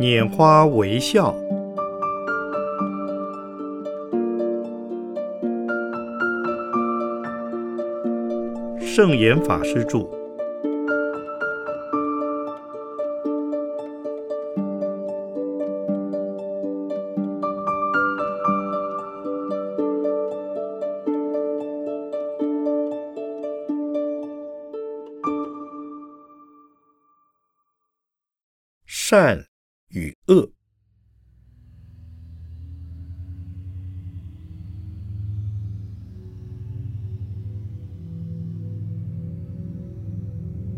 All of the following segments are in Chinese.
拈花微笑，圣严法师著。善恶，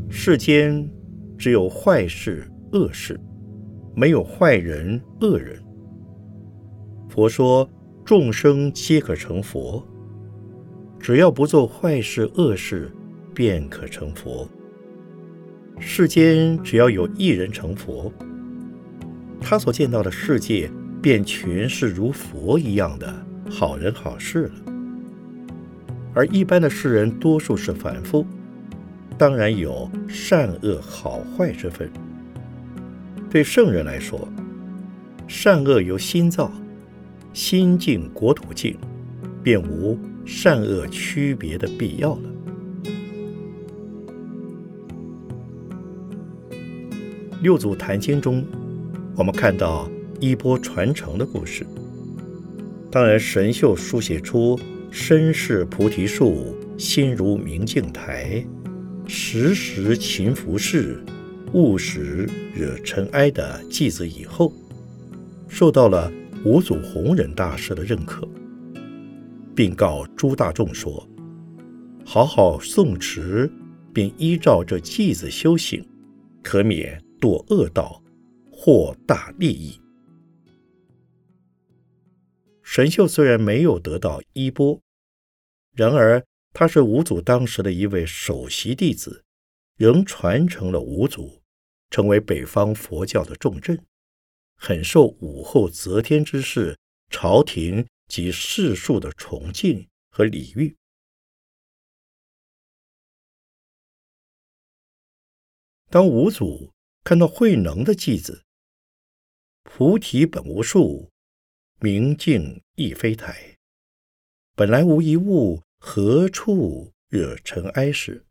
世间只有坏事、恶事，没有坏人、恶人。佛说，众生皆可成佛，只要不做坏事、恶事，便可成佛。世间只要有一人成佛，他所见到的世界便全是如佛一样的好人好事了。而一般的世人多数是凡夫，当然有善恶好坏之分。对圣人来说，善恶由心造，心净国土净，便无善恶区别的必要了。六祖坛经中，我们看到衣钵传承的故事。当然，神秀书写出身是菩提树，心如明镜台，时时勤拂拭，勿使惹尘埃的偈子以后，受到了五祖弘忍大师的认可，并告诸大众说：“好好诵持，并依照这偈子修行，可免。”堕恶道，获大利益。神秀虽然没有得到衣钵，然而他是五祖当时的一位首席弟子，仍传承了五祖，成为北方佛教的重镇，很受武后则天之士、朝廷及世庶的崇敬和礼遇。当五祖。看到慧能的偈子：“菩提本无树，明镜亦非台。本来无一物，何处惹尘埃？”时，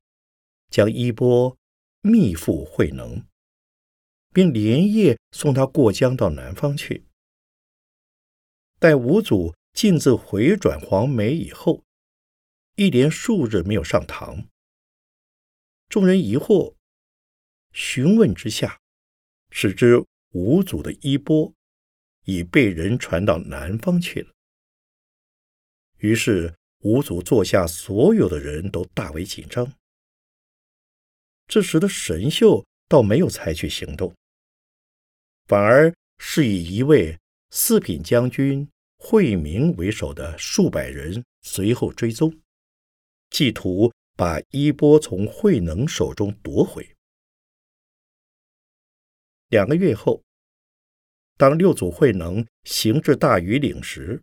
将衣钵密付慧能，并连夜送他过江到南方去。待五祖径自回转黄梅以后，一连数日没有上堂，众人疑惑。询问之下，使知五祖的衣钵已被人传到南方去了。于是五祖座下，所有的人都大为紧张。这时的神秀倒没有采取行动，反而是以一位四品将军惠明为首的数百人随后追踪，企图把衣钵从慧能手中夺回。两个月后，当六祖慧能行至大禹岭时，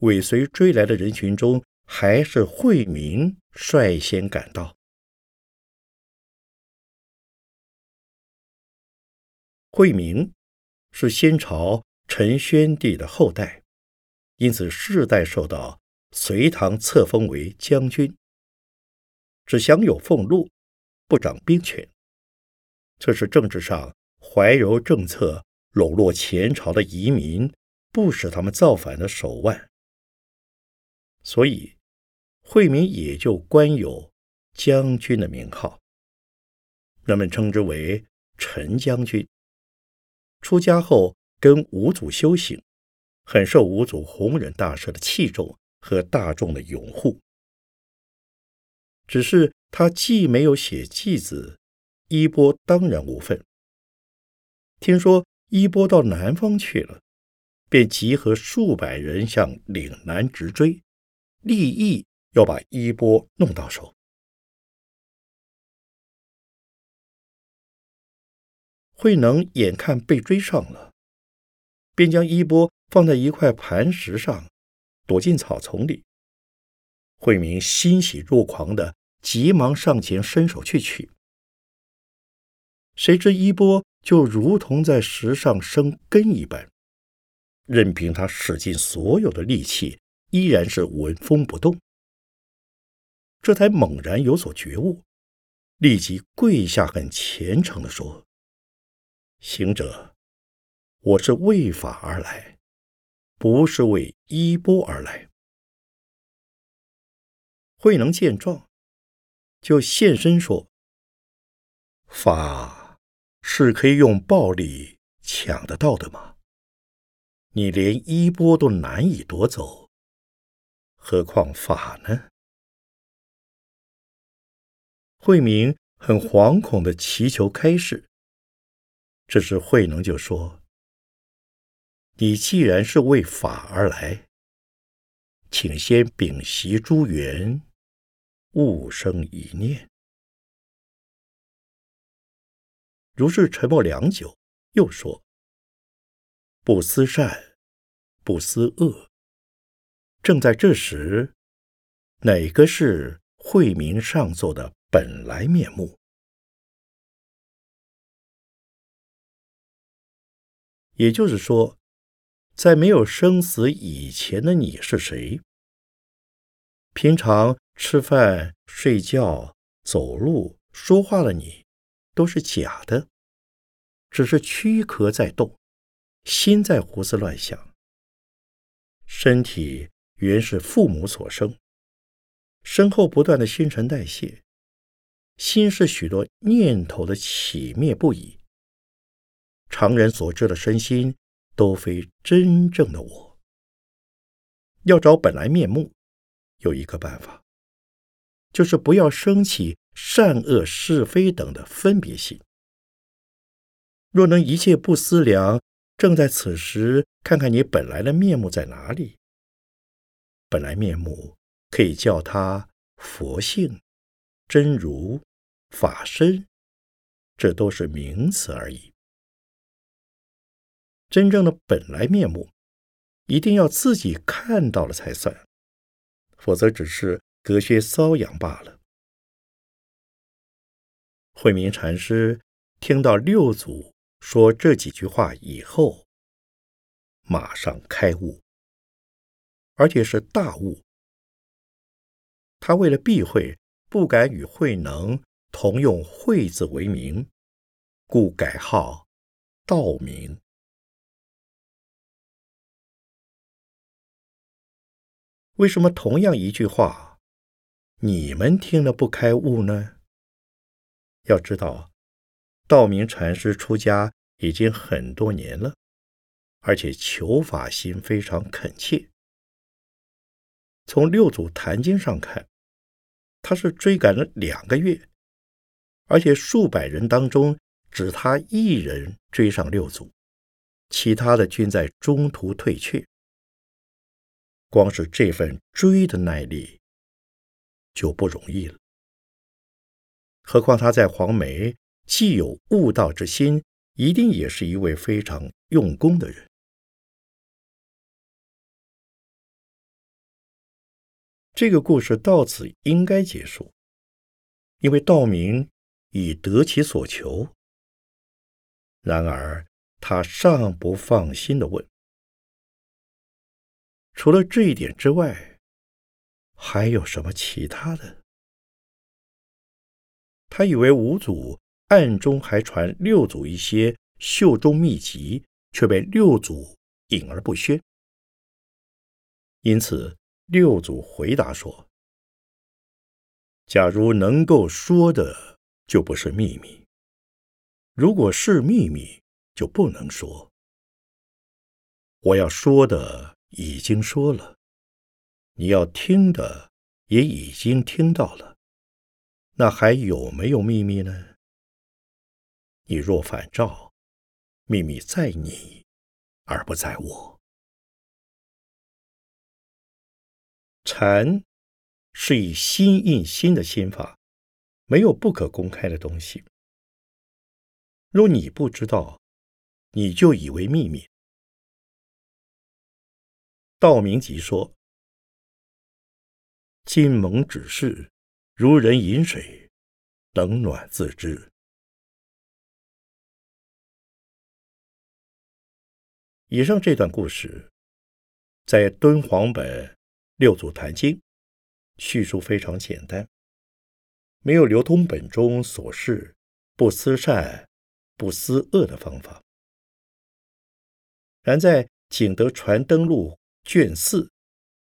尾随追来的人群中，还是慧明率先赶到。慧明是先朝陈宣帝的后代，因此世代受到隋唐册封为将军，只享有俸禄，不掌兵权。这是政治上。怀柔政策笼络前朝的移民，不使他们造反的手腕，所以惠民也就官有将军的名号，人们称之为陈将军。出家后跟五祖修行，很受五祖弘忍大师的器重和大众的拥护。只是他既没有写偈子，衣钵当然无份。听说衣钵到南方去了，便集合数百人向岭南直追，立意要把衣钵弄到手。慧能眼看被追上了，便将衣钵放在一块磐石上，躲进草丛里。慧明欣喜若狂的急忙上前伸手去取，谁知衣钵。就如同在石上生根一般，任凭他使尽所有的力气，依然是纹风不动。这才猛然有所觉悟，立即跪下，很虔诚地说：“行者，我是为法而来，不是为衣钵而来。”慧能见状，就现身说：“法是可以用暴力抢得到的吗？你连衣钵都难以夺走，何况法呢？”慧明很惶恐的祈求开示，这时慧能就说：“你既然是为法而来，请先屏息诸缘。”勿生一念。如是沉默良久，又说：“不思善，不思恶。”正在这时，哪个是慧明上座的本来面目？也就是说，在没有生死以前的你是谁？平常。吃饭、睡觉、走路、说话的你，都是假的，只是躯壳在动，心在胡思乱想。身体原是父母所生，身后不断的新陈代谢，心是许多念头的起灭不已。常人所知的身心，都非真正的我。要找本来面目，有一个办法。就是不要升起善恶是非等的分别心。若能一切不思量，正在此时看看你本来的面目在哪里。本来面目可以叫它佛性、真如、法身，这都是名词而已。真正的本来面目，一定要自己看到了才算，否则只是。隔靴搔痒罢了。慧明禅师听到六祖说这几句话以后，马上开悟，而且是大悟。他为了避讳，不敢与慧能同用“慧”字为名，故改号道明。为什么同样一句话？你们听了不开悟呢？要知道，道明禅师出家已经很多年了，而且求法心非常恳切。从六祖坛经上看，他是追赶了两个月，而且数百人当中只他一人追上六祖，其他的均在中途退却。光是这份追的耐力。就不容易了。何况他在黄梅既有悟道之心，一定也是一位非常用功的人。这个故事到此应该结束，因为道明已得其所求。然而他尚不放心的问：“除了这一点之外？”还有什么其他的？他以为五祖暗中还传六祖一些袖中秘籍，却被六祖隐而不宣。因此，六祖回答说：“假如能够说的，就不是秘密；如果是秘密，就不能说。我要说的已经说了。”你要听的也已经听到了，那还有没有秘密呢？你若反照，秘密在你，而不在我。禅是以心印心的心法，没有不可公开的东西。若你不知道，你就以为秘密。道明即说。金蒙指示，如人饮水，冷暖自知。以上这段故事，在敦煌本《六祖坛经》叙述非常简单，没有流通本中所示不思善、不思恶的方法。然在《景德传灯录》卷四《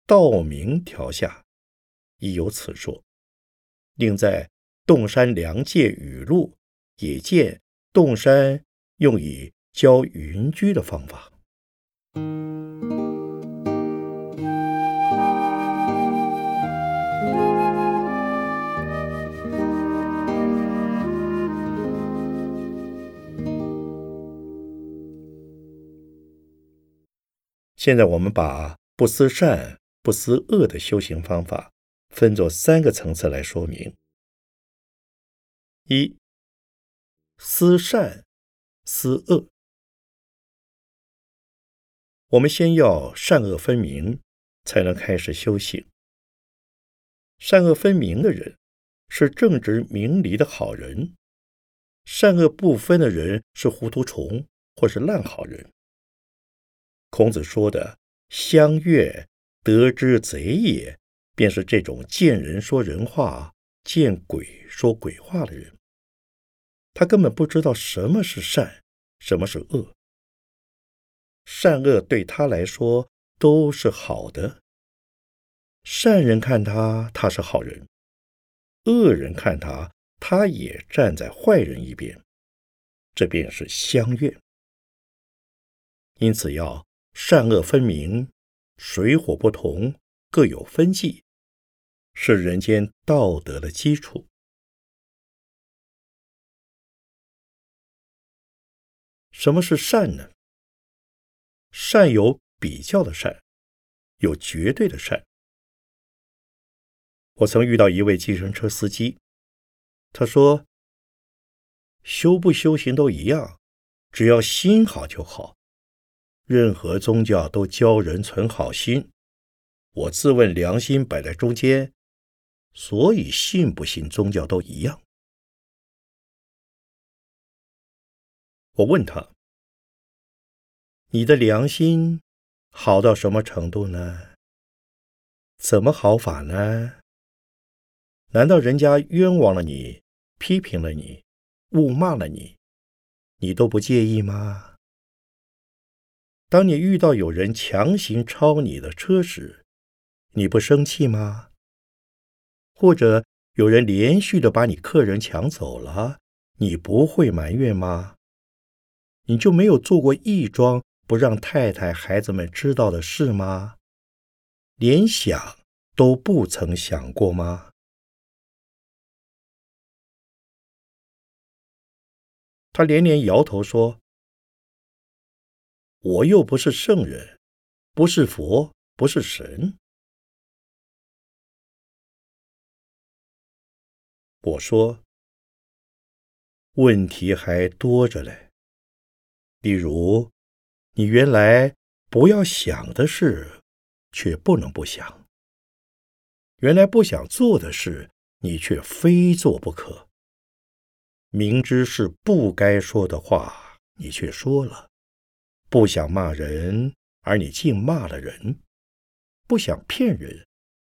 道明条》下，亦有此说。另在《洞山良界语录》也见洞山用以教云居的方法。现在我们把不思善、不思恶的修行方法分作三个层次来说明：一、思善、思恶。我们先要善恶分明，才能开始修行。善恶分明的人是正直明理的好人，善恶不分的人是糊涂虫或是烂好人。孔子说的“相悦得之贼也”，便是这种见人说人话、见鬼说鬼话的人。他根本不知道什么是善，什么是恶。善恶对他来说都是好的。善人看他，他是好人；恶人看他，他也站在坏人一边。这便是相悦。因此要。善恶分明，水火不同，各有分际，是人间道德的基础。什么是善呢？善有比较的善，有绝对的善。我曾遇到一位计程车司机，他说：“修不修行都一样，只要心好就好。”任何宗教都教人存好心，我自问良心摆在中间，所以信不信宗教都一样。我问他：“你的良心好到什么程度呢？怎么好法呢？难道人家冤枉了你，批评了你，误骂了你，你都不介意吗？”当你遇到有人强行超你的车时，你不生气吗？或者有人连续的把你客人抢走了，你不会埋怨吗？你就没有做过一桩不让太太、孩子们知道的事吗？连想都不曾想过吗？他连连摇头说。我又不是圣人，不是佛，不是神。我说，问题还多着嘞。例如，你原来不要想的事，却不能不想；原来不想做的事，你却非做不可。明知是不该说的话，你却说了。不想骂人，而你竟骂了人；不想骗人，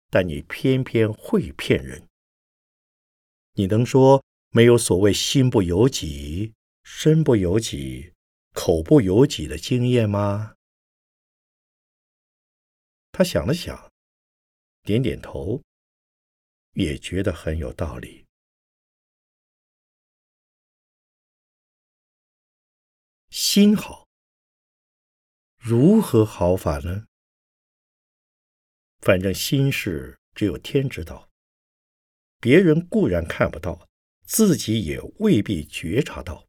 但你偏偏会骗人。你能说没有所谓心不由己、身不由己、口不由己的经验吗？他想了想，点点头，也觉得很有道理。心好。如何好法呢？反正心事只有天知道，别人固然看不到，自己也未必觉察到。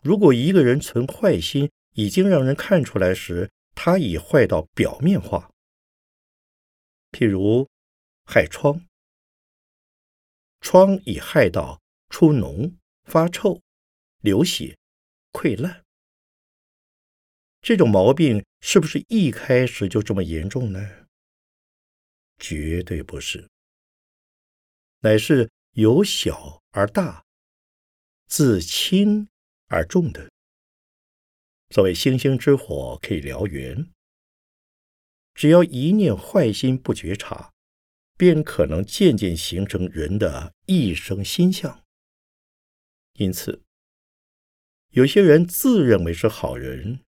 如果一个人存坏心，已经让人看出来时，他已坏到表面化。譬如害疮，疮已害到出脓、发臭、流血、溃烂。这种毛病是不是一开始就这么严重呢？绝对不是，乃是由小而大，自轻而重的。所谓星星之火可以燎原，只要一念坏心不觉察，便可能渐渐形成人的一生心相。因此，有些人自认为是好人，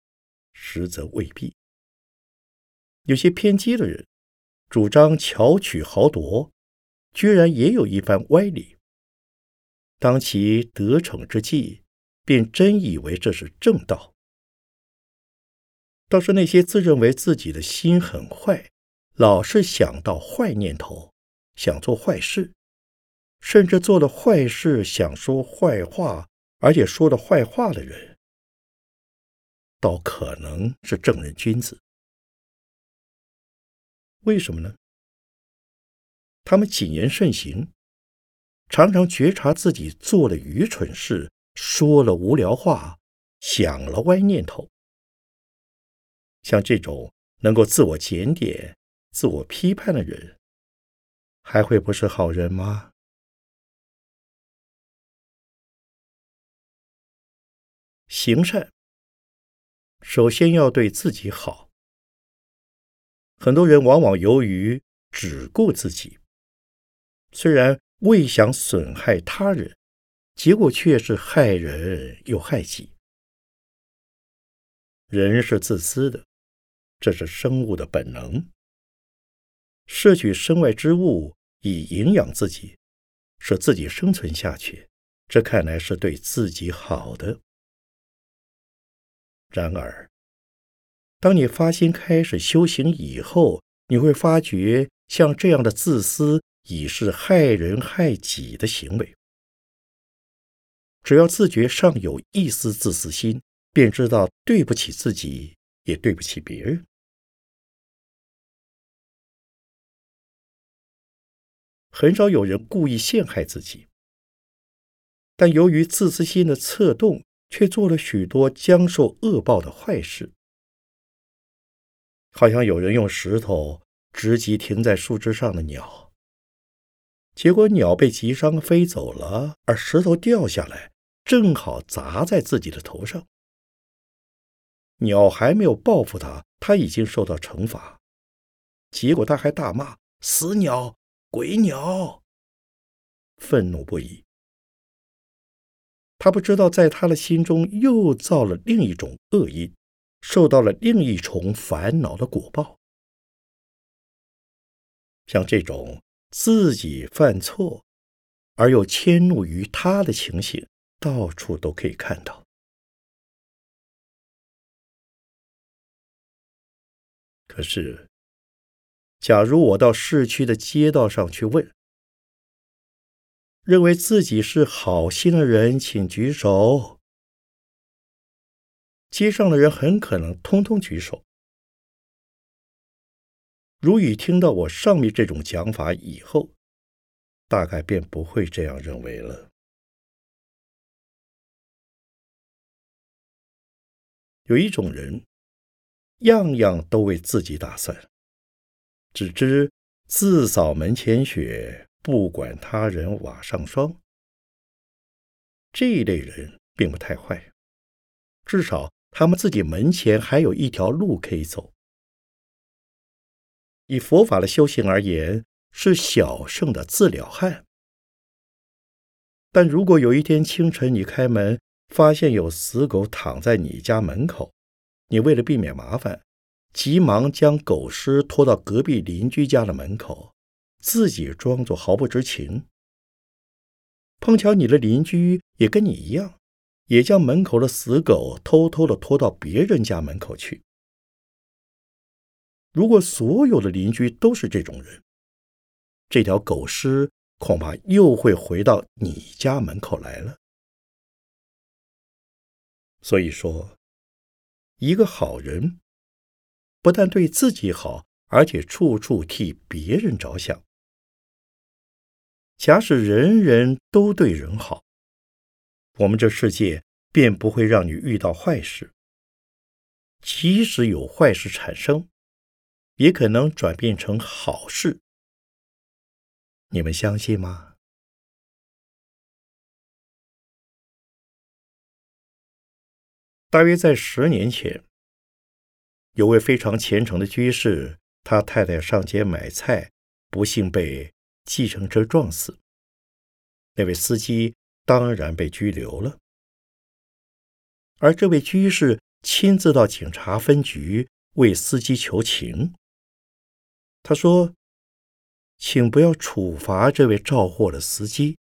实则未必。有些偏激的人，主张巧取豪夺，居然也有一番歪理。当其得逞之际，便真以为这是正道。倒是那些自认为自己的心很坏，老是想到坏念头，想做坏事，甚至做了坏事想说坏话，而且说了坏话的人，倒可能是正人君子。为什么呢？他们谨言慎行，常常觉察自己做了愚蠢事，说了无聊话，想了歪念头。像这种能够自我检点、自我批判的人，还会不是好人吗？行善，首先要对自己好。很多人往往由于只顾自己，虽然未想损害他人，结果却是害人又害己。人是自私的，这是生物的本能。摄取身外之物以营养自己，使自己生存下去，这看来是对自己好的。然而，当你发心开始修行以后，你会发觉，像这样的自私已是害人害己的行为。只要自觉尚有一丝自私心，便知道对不起自己，也对不起别人。很少有人故意陷害自己，但由于自私心的策动，却做了许多将受恶报的坏事。好像有人用石头直击停在树枝上的鸟，结果鸟被击伤飞走了，而石头掉下来，正好砸在自己的头上。鸟还没有报复他，他已经受到惩罚，结果他还大骂“死鸟、鬼鸟”，愤怒不已。他不知道，在他的心中又造了另一种恶因。受到了另一重烦恼的果报，像这种自己犯错而又迁怒于他的情形，到处都可以看到。可是，假如我到市区的街道上去问，认为自己是好心的人，请举手。街上的人很可能通通举手。如雨听到我上面这种讲法以后，大概便不会这样认为了。有一种人，样样都为自己打算，只知自扫门前雪，不管他人瓦上霜。这一类人并不太坏，至少。他们自己门前还有一条路可以走。以佛法的修行而言，是小圣的自了汉。但如果有一天清晨你开门，发现有死狗躺在你家门口，你为了避免麻烦，急忙将狗尸拖到隔壁邻居家的门口，自己装作毫不知情。碰巧你的邻居也跟你一样。也将门口的死狗偷偷的拖到别人家门口去。如果所有的邻居都是这种人，这条狗尸恐怕又会回到你家门口来了。所以说，一个好人不但对自己好，而且处处替别人着想。假使人人都对人好。我们这世界便不会让你遇到坏事，即使有坏事产生，也可能转变成好事。你们相信吗？大约在十年前，有位非常虔诚的居士，他太太上街买菜，不幸被计程车撞死。那位司机当然被拘留了，而这位居士亲自到警察分局为司机求情。他说：“请不要处罚这位肇祸的司机。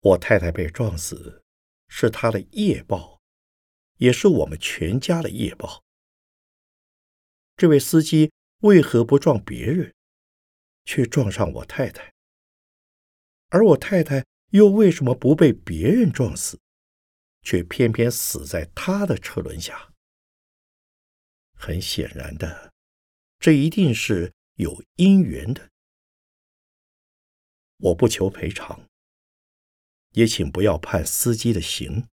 我太太被撞死，是他的业报，也是我们全家的业报。这位司机为何不撞别人，却撞上我太太？”而我太太又为什么不被别人撞死，却偏偏死在他的车轮下？很显然的，这一定是有因缘的。我不求赔偿，也请不要判司机的刑。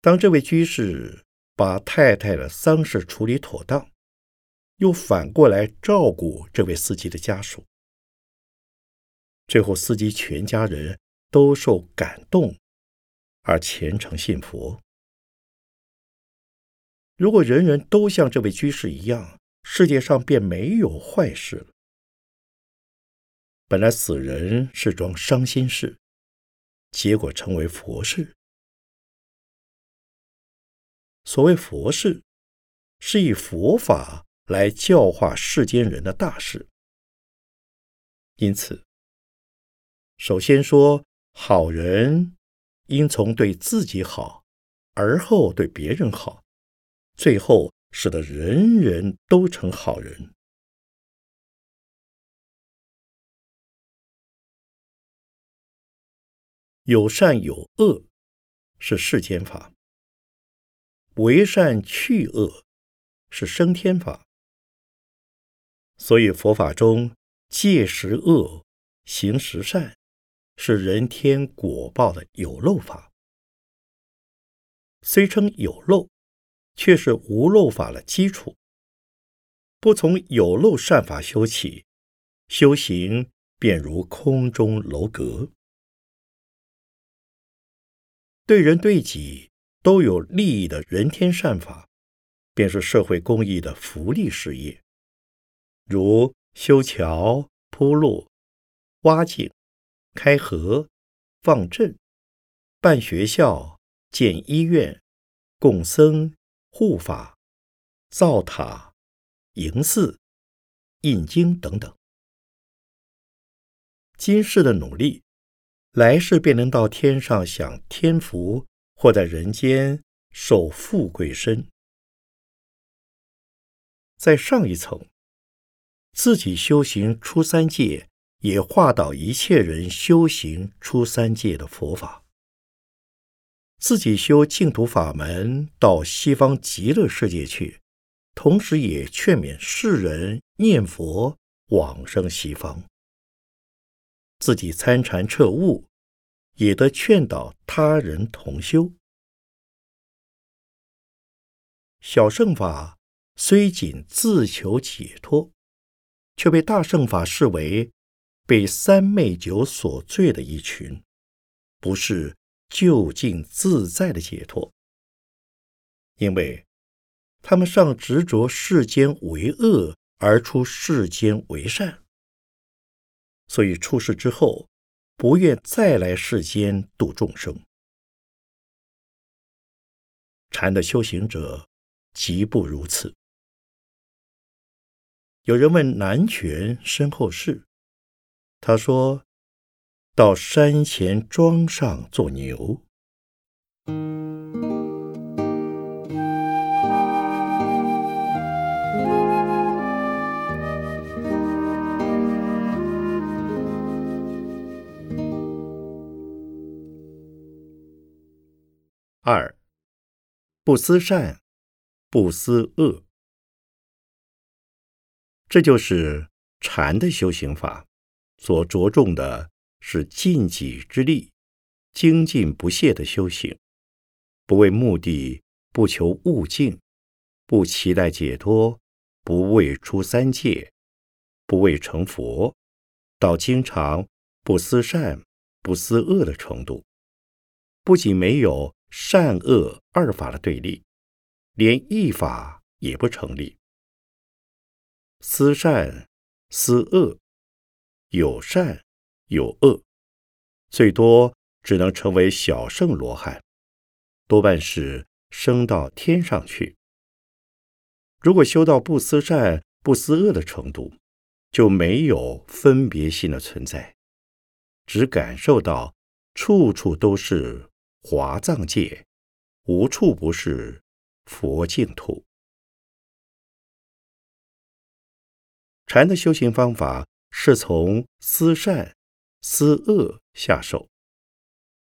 当这位居士把太太的丧事处理妥当。又反过来照顾这位司机的家属，最后司机全家人都受感动，而虔诚信佛。如果人人都像这位居士一样，世界上便没有坏事了。本来死人是桩伤心事，结果成为佛事。所谓佛事，是以佛法。来教化世间人的大事，因此，首先说好人应从对自己好，而后对别人好，最后使得人人都成好人。有善有恶是世间法，为善去恶是升天法。所以佛法中戒十恶，行十善，是人天果报的有漏法。虽称有漏，却是无漏法的基础。不从有漏善法修起，修行便如空中楼阁。对人对己都有利益的人天善法，便是社会公益的福利事业。如修桥、铺路、挖井、开河、放赈、办学校、建医院、供僧、护法、造塔、营寺、印经等等。今世的努力，来世便能到天上享天福，或在人间受富贵身。在上一层。自己修行出三界，也化导一切人修行出三界的佛法。自己修净土法门到西方极乐世界去，同时也劝勉世人念佛往生西方。自己参禅彻悟，也得劝导他人同修。小乘法虽仅自求解脱。却被大圣法视为被三昧酒所醉的一群，不是就近自在的解脱。因为他们尚执着世间为恶，而出世间为善，所以出世之后不愿再来世间度众生。禅的修行者极不如此。有人问南泉身后事，他说：“到山前庄上做牛。”二，不思善，不思恶。这就是禅的修行法，所着重的是尽己之力，精进不懈的修行，不为目的，不求悟境，不期待解脱，不为出三界，不为成佛，到经常不思善、不思恶的程度，不仅没有善恶二法的对立，连一法也不成立。思善思恶，有善有恶，最多只能成为小圣罗汉，多半是升到天上去。如果修到不思善不思恶的程度，就没有分别心的存在，只感受到处处都是华藏界，无处不是佛净土。禅的修行方法是从思善、思恶下手，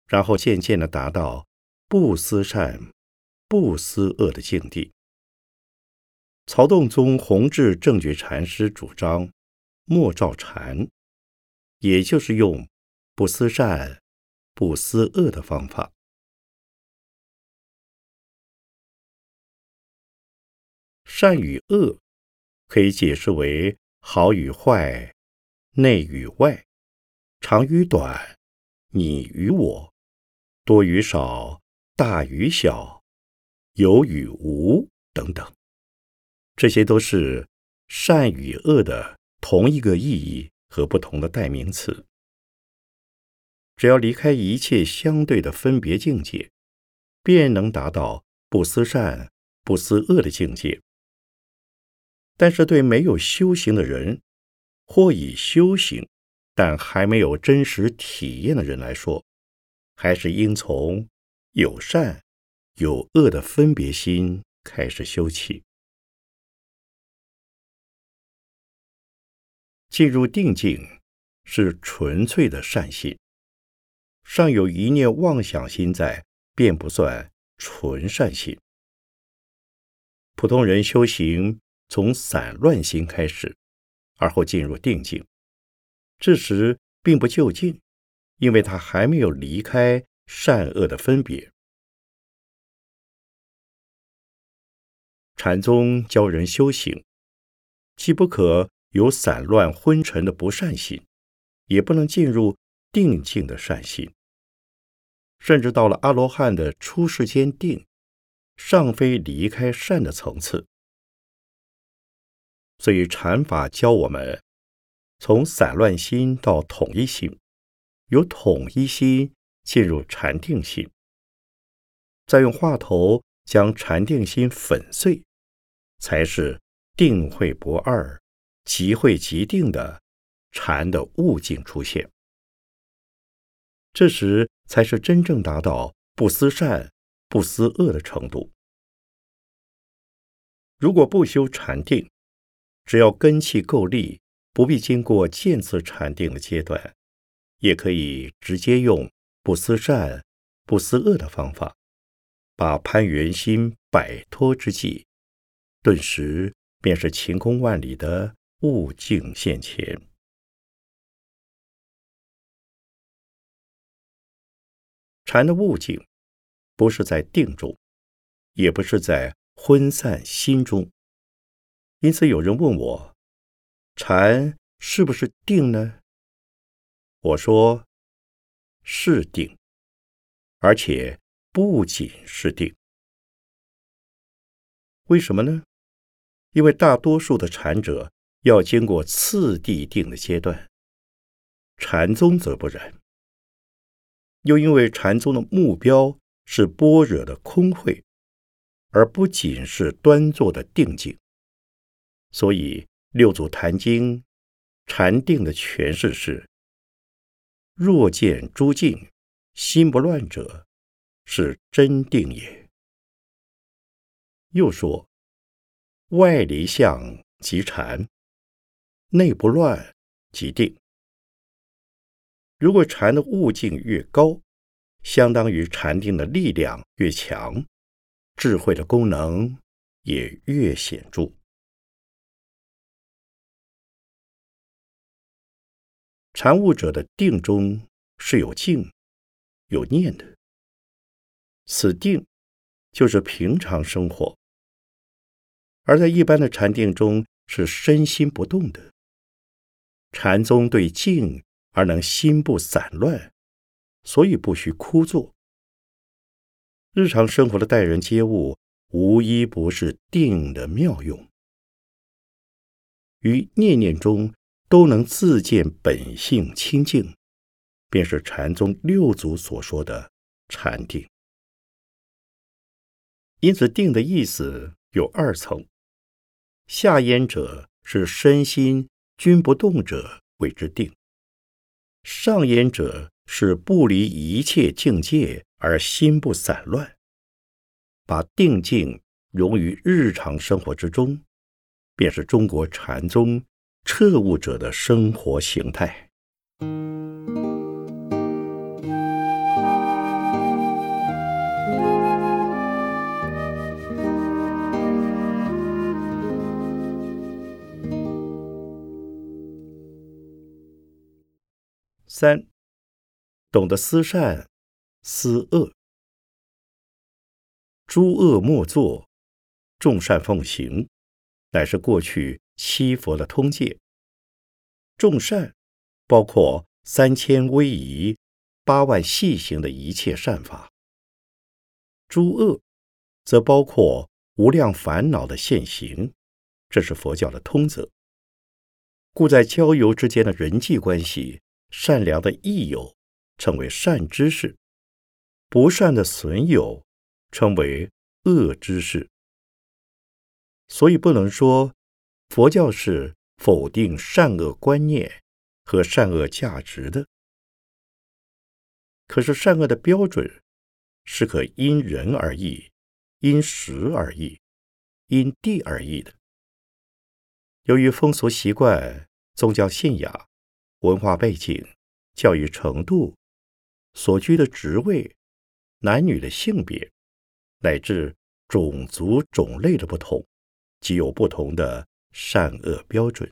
然后渐渐的达到不思善、不思恶的境地。曹洞宗弘治正觉禅师主张。莫照禅，也就是用不思善、不思恶的方法。善与恶可以解释为好与坏、内与外、长与短、你与我、多与少、大与小、有与无等等，这些都是善与恶的。同一个意义和不同的代名词，只要离开一切相对的分别境界，便能达到不思善、不思恶的境界。但是，对没有修行的人，或以修行但还没有真实体验的人来说，还是应从有善有恶的分别心开始修起。进入定境是纯粹的善心，尚有一念妄想心在，便不算纯善心。普通人修行从散乱心开始，而后进入定境，这时并不就近，因为他还没有离开善恶的分别。禅宗教人修行，既不可。有散乱昏沉的不善心，也不能进入定境的善心，甚至到了阿罗汉的出世间定，尚非离开善的层次。所以禅法教我们，从散乱心到统一心，由统一心进入禅定心，再用话头将禅定心粉碎，才是定慧不二。即会即定的禅的悟境出现，这时才是真正达到不思善、不思恶的程度。如果不修禅定，只要根气够力，不必经过渐次禅定的阶段，也可以直接用不思善、不思恶的方法，把攀缘心摆脱之际，顿时便是晴空万里的。悟境现前，禅的悟境不是在定中，也不是在昏散心中。因此，有人问我：禅是不是定呢？我说：是定，而且不仅是定。为什么呢？因为大多数的禅者。要经过次第定的阶段，禅宗则不然。又因为禅宗的目标是般若的空慧，而不仅是端坐的定境，所以《六祖坛经》禅定的诠释是：若见诸境心不乱者，是真定也。又说：外离相即禅。内不乱即定。如果禅的悟境越高，相当于禅定的力量越强，智慧的功能也越显著。禅悟者的定中是有静、有念的，此定就是平常生活；而在一般的禅定中是身心不动的。禅宗对静而能心不散乱，所以不需枯坐，日常生活的待人接物，无一不是定的妙用，于念念中都能自见本性清净，便是禅宗六祖所说的禅定。因此，定的意思有二层：下焉者是身心均不动者，谓之定；上焉者是不离一切境界。而心不散乱，把定境融于日常生活之中，便是中国禅宗彻悟者的生活形态。三，懂得思善。思恶，诸恶莫作，众善奉行，乃是过去七佛的通戒。众善包括三千威仪、八万细行的一切善法；诸恶则包括无量烦恼的现行。这是佛教的通则。故在交友之间的人际关系，善良的益友称为善知识。不善的损友称为恶知识，所以不能说佛教是否定善恶观念和善恶价值的。可是善恶的标准是可因人而异、因时而异、因地而异的。由于风俗习惯、宗教信仰、文化背景、教育程度、所居的职位。男女的性别，乃至种族种类的不同，即有不同的善恶标准。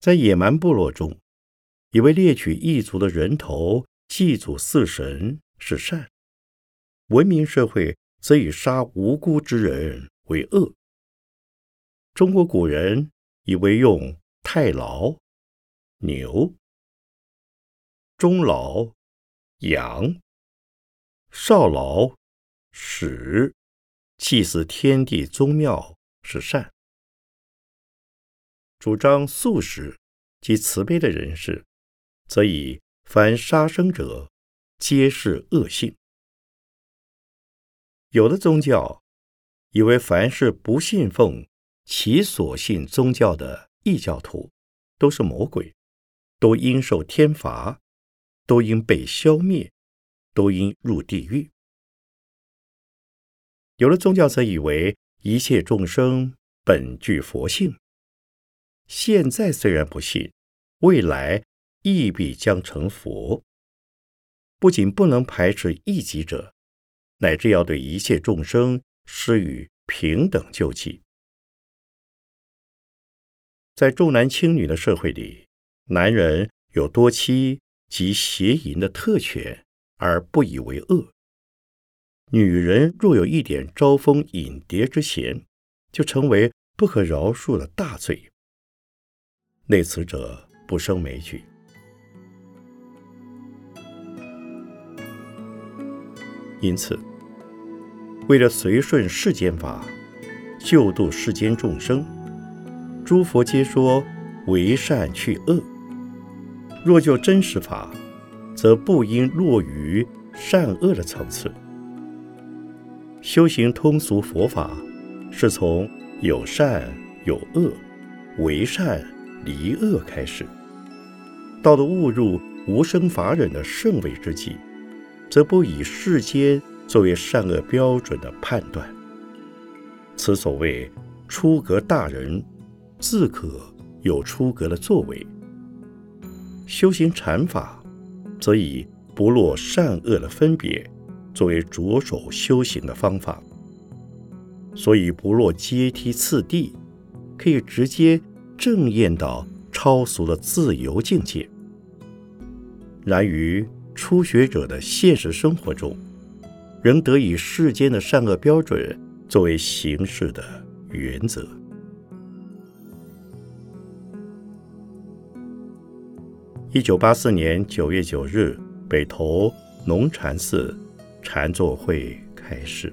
在野蛮部落中，以为猎取异族的人头祭祖祀神是善；文明社会则以杀无辜之人为恶。中国古人以为用太牢、牛。中老羊，少老始，祭祀天地宗庙是善；主张素食及慈悲的人士，则以凡杀生者皆是恶性。有的宗教以为凡是不信奉其所信宗教的异教徒，都是魔鬼，都应受天罚。都应被消灭，都应入地狱。有的宗教则以为一切众生本具佛性，现在虽然不信，未来亦必将成佛。不仅不能排斥异己者，乃至要对一切众生施予平等救济。在重男轻女的社会里，男人有多妻。及邪淫的特权而不以为恶。女人若有一点招蜂引蝶之嫌，就成为不可饶恕的大罪。内此者不胜枚举。因此，为了随顺世间法，救度世间众生，诸佛皆说为善去恶。若就真实法，则不应落于善恶的层次。修行通俗佛法，是从有善有恶、为善离恶开始。到了误入无生法忍的圣位之际，则不以世间作为善恶标准的判断。此所谓出格大人，自可有出格的作为。修行禅法，则以不落善恶的分别作为着手修行的方法，所以不落阶梯次第，可以直接正验到超俗的自由境界。然于初学者的现实生活中，仍得以世间的善恶标准作为行事的原则。一九八四年九月九日，北投龙禅寺禅坐会开始。